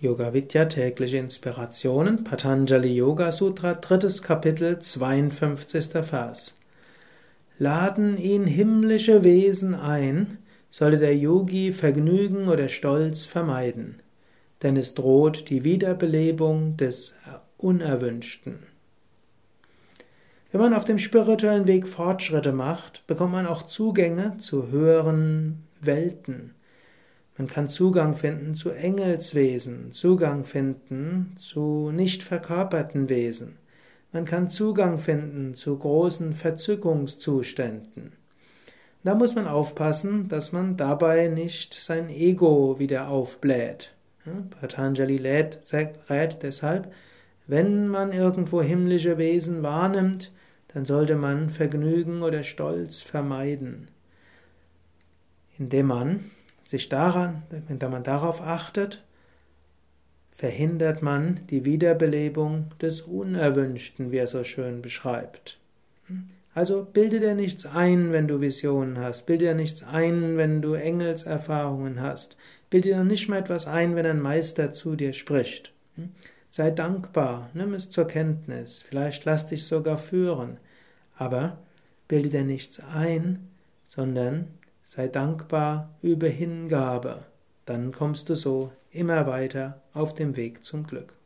Yoga Vidya tägliche Inspirationen, Patanjali Yoga Sutra, drittes Kapitel, 52. Vers. Laden ihn himmlische Wesen ein, solle der Yogi Vergnügen oder Stolz vermeiden, denn es droht die Wiederbelebung des Unerwünschten. Wenn man auf dem spirituellen Weg Fortschritte macht, bekommt man auch Zugänge zu höheren Welten. Man kann Zugang finden zu Engelswesen, Zugang finden zu nicht verkörperten Wesen. Man kann Zugang finden zu großen Verzückungszuständen. Da muss man aufpassen, dass man dabei nicht sein Ego wieder aufbläht. Patanjali rät deshalb, wenn man irgendwo himmlische Wesen wahrnimmt, dann sollte man Vergnügen oder Stolz vermeiden, indem man sich daran, wenn man darauf achtet, verhindert man die Wiederbelebung des Unerwünschten, wie er so schön beschreibt. Also bilde dir nichts ein, wenn du Visionen hast, bilde dir nichts ein, wenn du Engelserfahrungen hast, bilde dir nicht mal etwas ein, wenn ein Meister zu dir spricht. Sei dankbar, nimm es zur Kenntnis, vielleicht lass dich sogar führen, aber bilde dir nichts ein, sondern Sei dankbar, übe Hingabe, dann kommst du so immer weiter auf dem Weg zum Glück.